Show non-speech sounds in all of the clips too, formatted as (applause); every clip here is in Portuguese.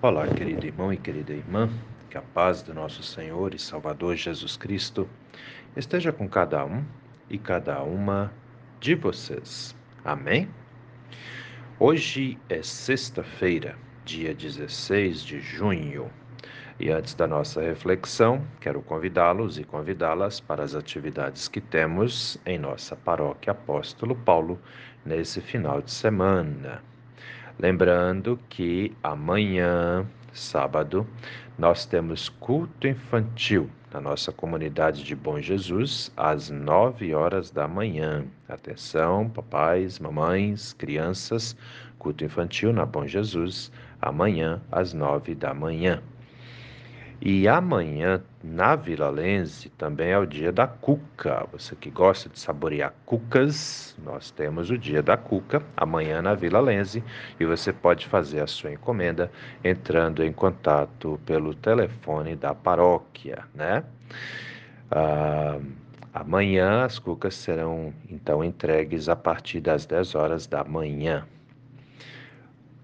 Olá, querido irmão e querida irmã, que a paz do nosso Senhor e Salvador Jesus Cristo esteja com cada um e cada uma de vocês. Amém? Hoje é sexta-feira, dia 16 de junho. E antes da nossa reflexão, quero convidá-los e convidá-las para as atividades que temos em nossa paróquia Apóstolo Paulo nesse final de semana. Lembrando que amanhã, sábado, nós temos culto infantil na nossa comunidade de Bom Jesus, às nove horas da manhã. Atenção, papais, mamães, crianças, culto infantil na Bom Jesus, amanhã, às nove da manhã. E amanhã, na Vila Lense, também é o dia da cuca. Você que gosta de saborear cucas, nós temos o dia da cuca, amanhã na Vila Lense, e você pode fazer a sua encomenda entrando em contato pelo telefone da paróquia, né? Ah, amanhã as cucas serão então entregues a partir das 10 horas da manhã.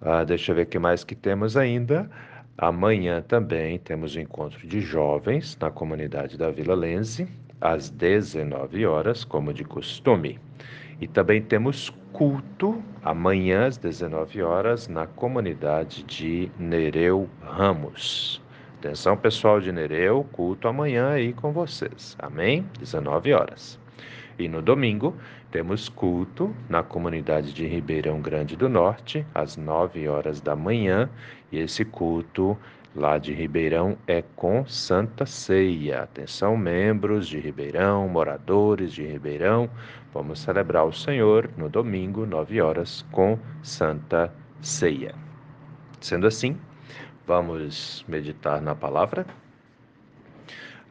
Ah, deixa eu ver o que mais que temos ainda. Amanhã também temos o encontro de jovens na comunidade da Vila Lense, às 19 horas, como de costume. E também temos culto amanhã às 19 horas na comunidade de Nereu Ramos. Atenção, pessoal de Nereu, culto amanhã aí com vocês. Amém? 19 horas. E no domingo temos culto na comunidade de Ribeirão Grande do Norte, às 9 horas da manhã, e esse culto lá de Ribeirão é com Santa Ceia. Atenção, membros de Ribeirão, moradores de Ribeirão, vamos celebrar o Senhor no domingo, 9 horas, com Santa Ceia. Sendo assim, vamos meditar na palavra.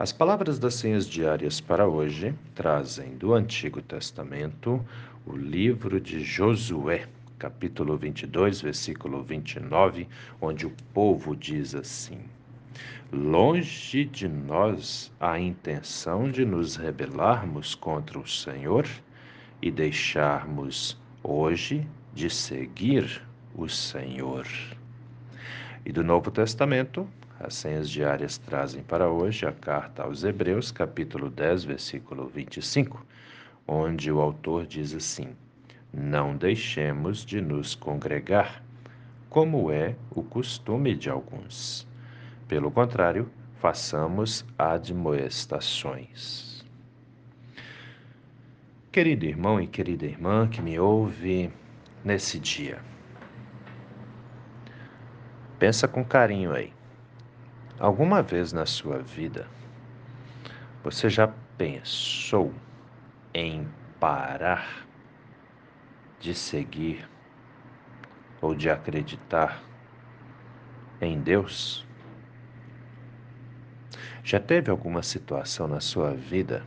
As palavras das senhas diárias para hoje trazem do Antigo Testamento o livro de Josué, capítulo 22, versículo 29, onde o povo diz assim: Longe de nós a intenção de nos rebelarmos contra o Senhor e deixarmos hoje de seguir o Senhor. E do Novo Testamento, as senhas diárias trazem para hoje a carta aos Hebreus, capítulo 10, versículo 25, onde o autor diz assim: Não deixemos de nos congregar, como é o costume de alguns. Pelo contrário, façamos admoestações. Querido irmão e querida irmã que me ouve nesse dia, pensa com carinho aí. Alguma vez na sua vida você já pensou em parar de seguir ou de acreditar em Deus? Já teve alguma situação na sua vida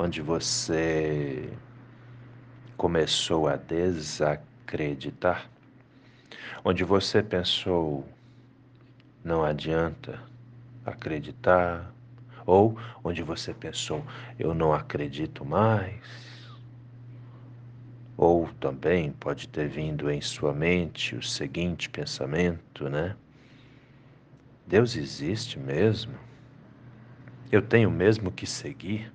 onde você começou a desacreditar? Onde você pensou, não adianta acreditar, ou onde você pensou, eu não acredito mais. Ou também pode ter vindo em sua mente o seguinte pensamento, né? Deus existe mesmo? Eu tenho mesmo que seguir?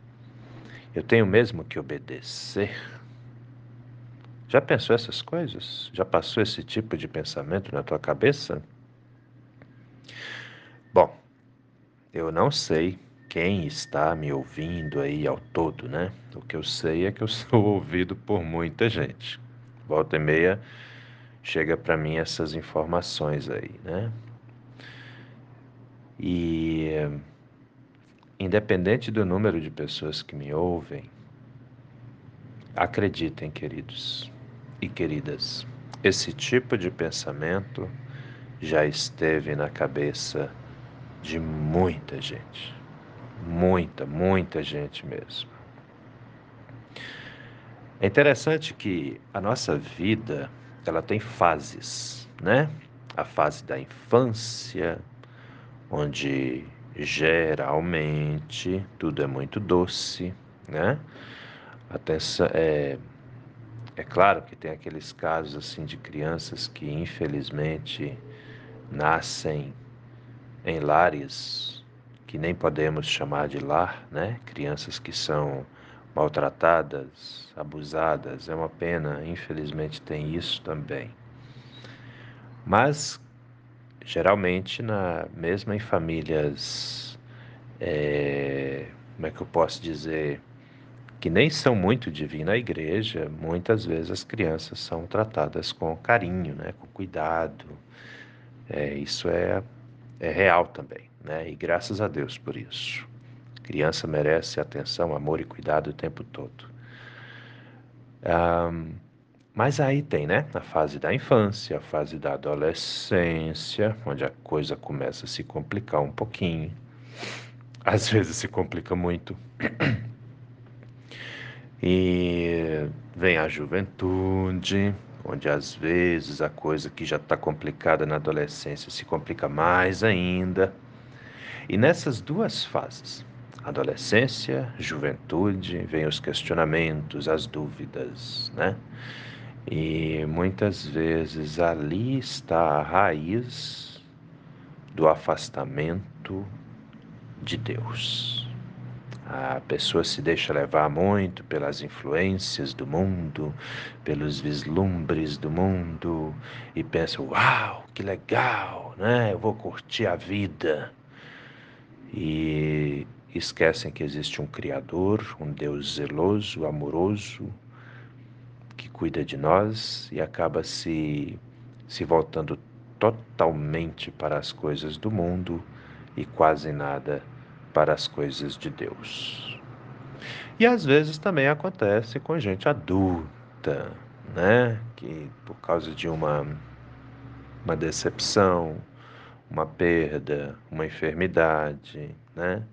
Eu tenho mesmo que obedecer? Já pensou essas coisas? Já passou esse tipo de pensamento na tua cabeça? Bom, eu não sei quem está me ouvindo aí ao todo, né? O que eu sei é que eu (laughs) sou ouvido por muita gente. Volta e meia chega para mim essas informações aí, né? E independente do número de pessoas que me ouvem, acreditem, queridos e queridas, esse tipo de pensamento já esteve na cabeça de muita gente. Muita, muita gente mesmo. É interessante que a nossa vida, ela tem fases, né? A fase da infância, onde geralmente tudo é muito doce, né? Atenção, é, é claro que tem aqueles casos assim de crianças que infelizmente nascem em lares que nem podemos chamar de lar, né? Crianças que são maltratadas, abusadas, é uma pena, infelizmente tem isso também. Mas geralmente na mesma em famílias é, como é que eu posso dizer que nem são muito de vir na igreja, muitas vezes as crianças são tratadas com carinho, né, com cuidado. É, isso é, é real também, né? E graças a Deus por isso. Criança merece atenção, amor e cuidado o tempo todo. Um, mas aí tem, né? A fase da infância, a fase da adolescência, onde a coisa começa a se complicar um pouquinho. Às (laughs) vezes se complica muito. E vem a juventude, onde às vezes a coisa que já está complicada na adolescência se complica mais ainda. E nessas duas fases, adolescência, juventude, vem os questionamentos, as dúvidas, né? E muitas vezes ali está a raiz do afastamento de Deus. A pessoa se deixa levar muito pelas influências do mundo, pelos vislumbres do mundo e pensa: "Uau, que legal, né? Eu vou curtir a vida". E esquecem que existe um criador, um Deus zeloso, amoroso, que cuida de nós e acaba se se voltando totalmente para as coisas do mundo e quase nada para as coisas de Deus. E às vezes também acontece com gente adulta, né? Que por causa de uma, uma decepção, uma perda, uma enfermidade, né?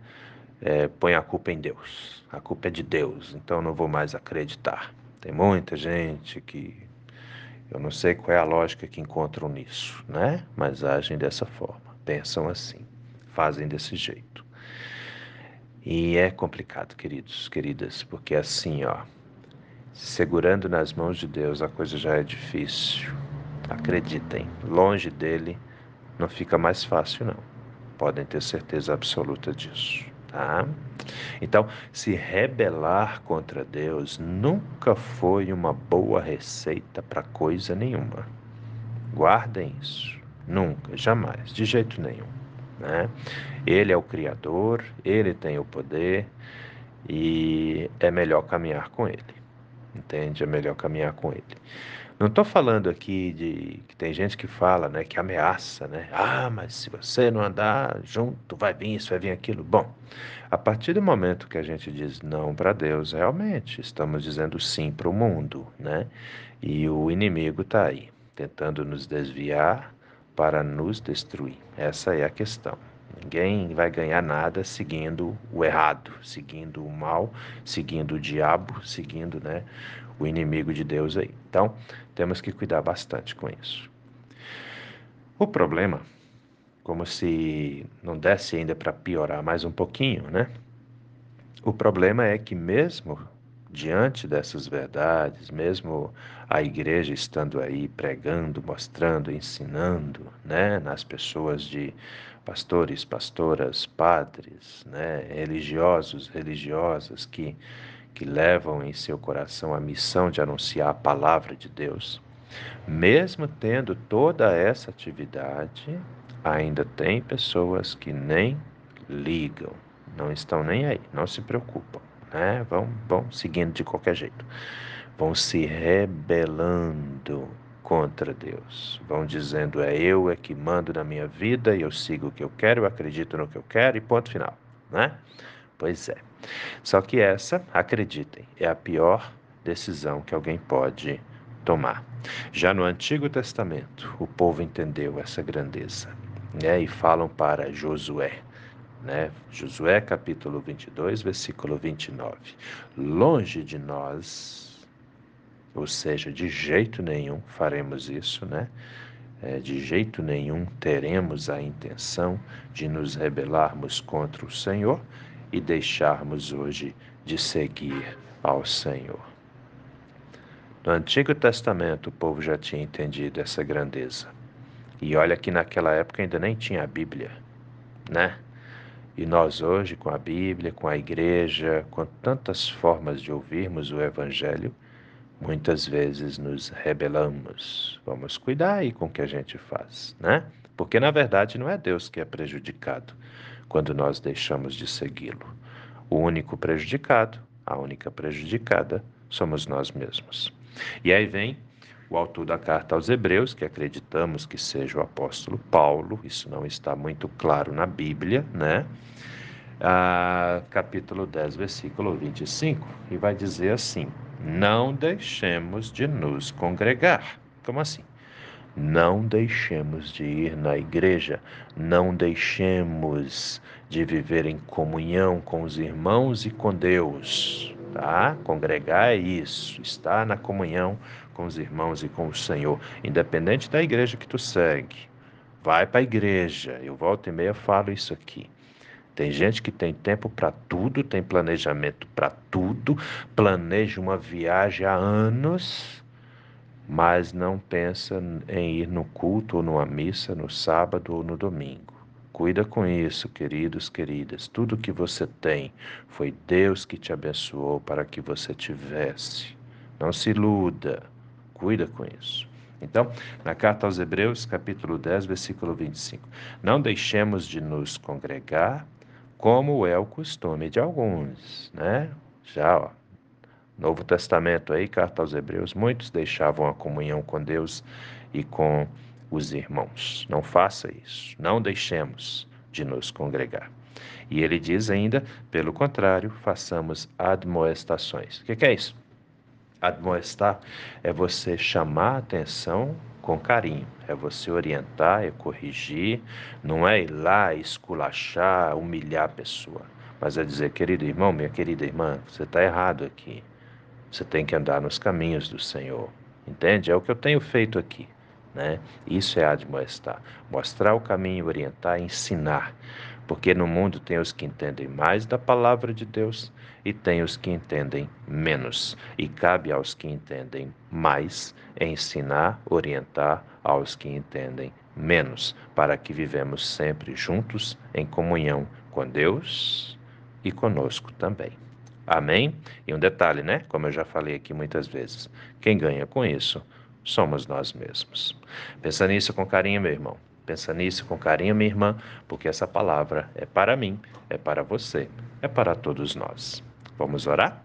É, põe a culpa em Deus. A culpa é de Deus, então não vou mais acreditar. Tem muita gente que eu não sei qual é a lógica que encontram nisso, né? Mas agem dessa forma, pensam assim, fazem desse jeito. E é complicado, queridos, queridas, porque assim, ó, segurando nas mãos de Deus a coisa já é difícil. Acreditem, longe dele não fica mais fácil não. Podem ter certeza absoluta disso, tá? Então, se rebelar contra Deus nunca foi uma boa receita para coisa nenhuma. Guardem isso. Nunca, jamais, de jeito nenhum. Né? Ele é o Criador, ele tem o poder e é melhor caminhar com ele. Entende? É melhor caminhar com ele. Não estou falando aqui de que tem gente que fala, né, que ameaça, né? Ah, mas se você não andar junto, vai vir isso, vai vir aquilo. Bom, a partir do momento que a gente diz não para Deus, realmente estamos dizendo sim para o mundo, né? E o inimigo está aí, tentando nos desviar para nos destruir. Essa é a questão. Ninguém vai ganhar nada seguindo o errado, seguindo o mal, seguindo o diabo, seguindo né, o inimigo de Deus aí. Então, temos que cuidar bastante com isso. O problema, como se não desse ainda para piorar mais um pouquinho, né? O problema é que mesmo diante dessas verdades, mesmo a igreja estando aí pregando, mostrando, ensinando, né, nas pessoas de pastores, pastoras, padres, né, religiosos, religiosas que que levam em seu coração a missão de anunciar a palavra de Deus. Mesmo tendo toda essa atividade, ainda tem pessoas que nem ligam, não estão nem aí, não se preocupam né? Vão, vão seguindo de qualquer jeito. Vão se rebelando contra Deus. Vão dizendo é eu é que mando na minha vida e eu sigo o que eu quero, eu acredito no que eu quero e ponto final, né? Pois é. Só que essa, acreditem, é a pior decisão que alguém pode tomar. Já no Antigo Testamento, o povo entendeu essa grandeza, né? E falam para Josué: né? Josué capítulo 22, versículo 29. Longe de nós, ou seja, de jeito nenhum faremos isso, né? É, de jeito nenhum teremos a intenção de nos rebelarmos contra o Senhor e deixarmos hoje de seguir ao Senhor. No Antigo Testamento, o povo já tinha entendido essa grandeza. E olha que naquela época ainda nem tinha a Bíblia, né? E nós hoje, com a Bíblia, com a igreja, com tantas formas de ouvirmos o Evangelho, muitas vezes nos rebelamos. Vamos cuidar aí com o que a gente faz, né? Porque na verdade não é Deus que é prejudicado quando nós deixamos de segui-lo. O único prejudicado, a única prejudicada, somos nós mesmos. E aí vem o autor da carta aos Hebreus, que acreditamos que seja o apóstolo Paulo, isso não está muito claro na Bíblia, né? Ah, capítulo 10, versículo 25, e vai dizer assim: Não deixemos de nos congregar. Como assim? Não deixemos de ir na igreja, não deixemos de viver em comunhão com os irmãos e com Deus. Tá? Congregar é isso, estar na comunhão com os irmãos e com o Senhor, independente da igreja que tu segue. Vai para a igreja. Eu volto e meia falo isso aqui. Tem gente que tem tempo para tudo, tem planejamento para tudo, planeja uma viagem há anos, mas não pensa em ir no culto ou numa missa no sábado ou no domingo. Cuida com isso, queridos, queridas. Tudo que você tem foi Deus que te abençoou para que você tivesse. Não se iluda. Cuida com isso. Então, na carta aos Hebreus, capítulo 10, versículo 25: Não deixemos de nos congregar, como é o costume de alguns, né? Já, ó, Novo Testamento aí, carta aos Hebreus, muitos deixavam a comunhão com Deus e com os irmãos. Não faça isso. Não deixemos de nos congregar. E ele diz ainda, pelo contrário, façamos admoestações. O que, que é isso? Admoestar é você chamar a atenção com carinho, é você orientar, é corrigir, não é ir lá esculachar, humilhar a pessoa, mas é dizer, querido irmão, minha querida irmã, você está errado aqui. Você tem que andar nos caminhos do Senhor. Entende? É o que eu tenho feito aqui. Né? Isso é admoestar. Mostrar o caminho, orientar, ensinar. Porque no mundo tem os que entendem mais da palavra de Deus e tem os que entendem menos. E cabe aos que entendem mais ensinar, orientar aos que entendem menos, para que vivemos sempre juntos em comunhão com Deus e conosco também. Amém? E um detalhe, né? Como eu já falei aqui muitas vezes, quem ganha com isso somos nós mesmos. Pensa nisso com carinho, meu irmão. Pensa nisso com carinho, minha irmã, porque essa palavra é para mim, é para você, é para todos nós. Vamos orar?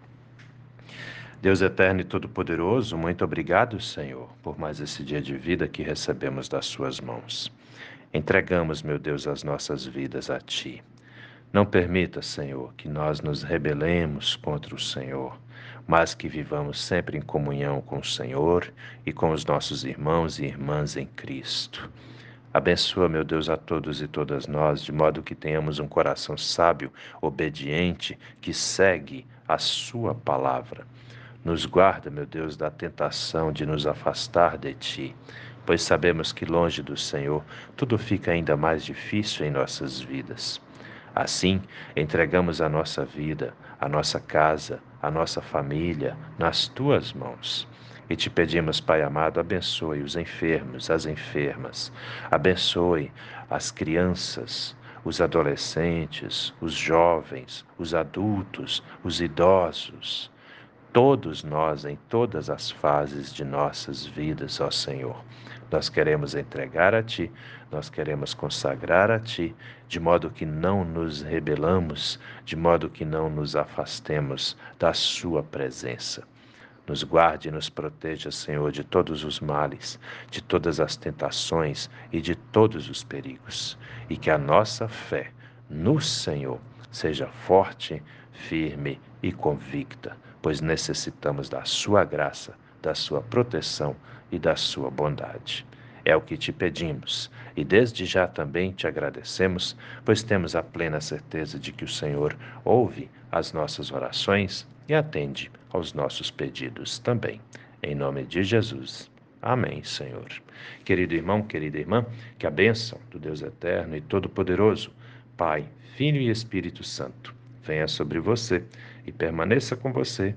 Deus eterno e todo-poderoso, muito obrigado, Senhor, por mais esse dia de vida que recebemos das Suas mãos. Entregamos, meu Deus, as nossas vidas a Ti. Não permita, Senhor, que nós nos rebelemos contra o Senhor mas que vivamos sempre em comunhão com o Senhor e com os nossos irmãos e irmãs em Cristo. Abençoa, meu Deus, a todos e todas nós, de modo que tenhamos um coração sábio, obediente, que segue a Sua palavra. Nos guarda, meu Deus, da tentação de nos afastar de Ti, pois sabemos que longe do Senhor tudo fica ainda mais difícil em nossas vidas. Assim, entregamos a nossa vida, a nossa casa, a nossa família nas tuas mãos. E te pedimos, Pai amado, abençoe os enfermos, as enfermas, abençoe as crianças, os adolescentes, os jovens, os adultos, os idosos, todos nós em todas as fases de nossas vidas, ó Senhor. Nós queremos entregar a Ti, nós queremos consagrar a Ti, de modo que não nos rebelamos, de modo que não nos afastemos da Sua presença. Nos guarde e nos proteja, Senhor, de todos os males, de todas as tentações e de todos os perigos, e que a nossa fé no Senhor seja forte, firme e convicta, pois necessitamos da Sua graça, da Sua proteção e da sua bondade. É o que te pedimos e desde já também te agradecemos, pois temos a plena certeza de que o Senhor ouve as nossas orações e atende aos nossos pedidos também. Em nome de Jesus. Amém, Senhor. Querido irmão, querida irmã, que a bênção do Deus Eterno e Todo-Poderoso, Pai, Filho e Espírito Santo, venha sobre você e permaneça com você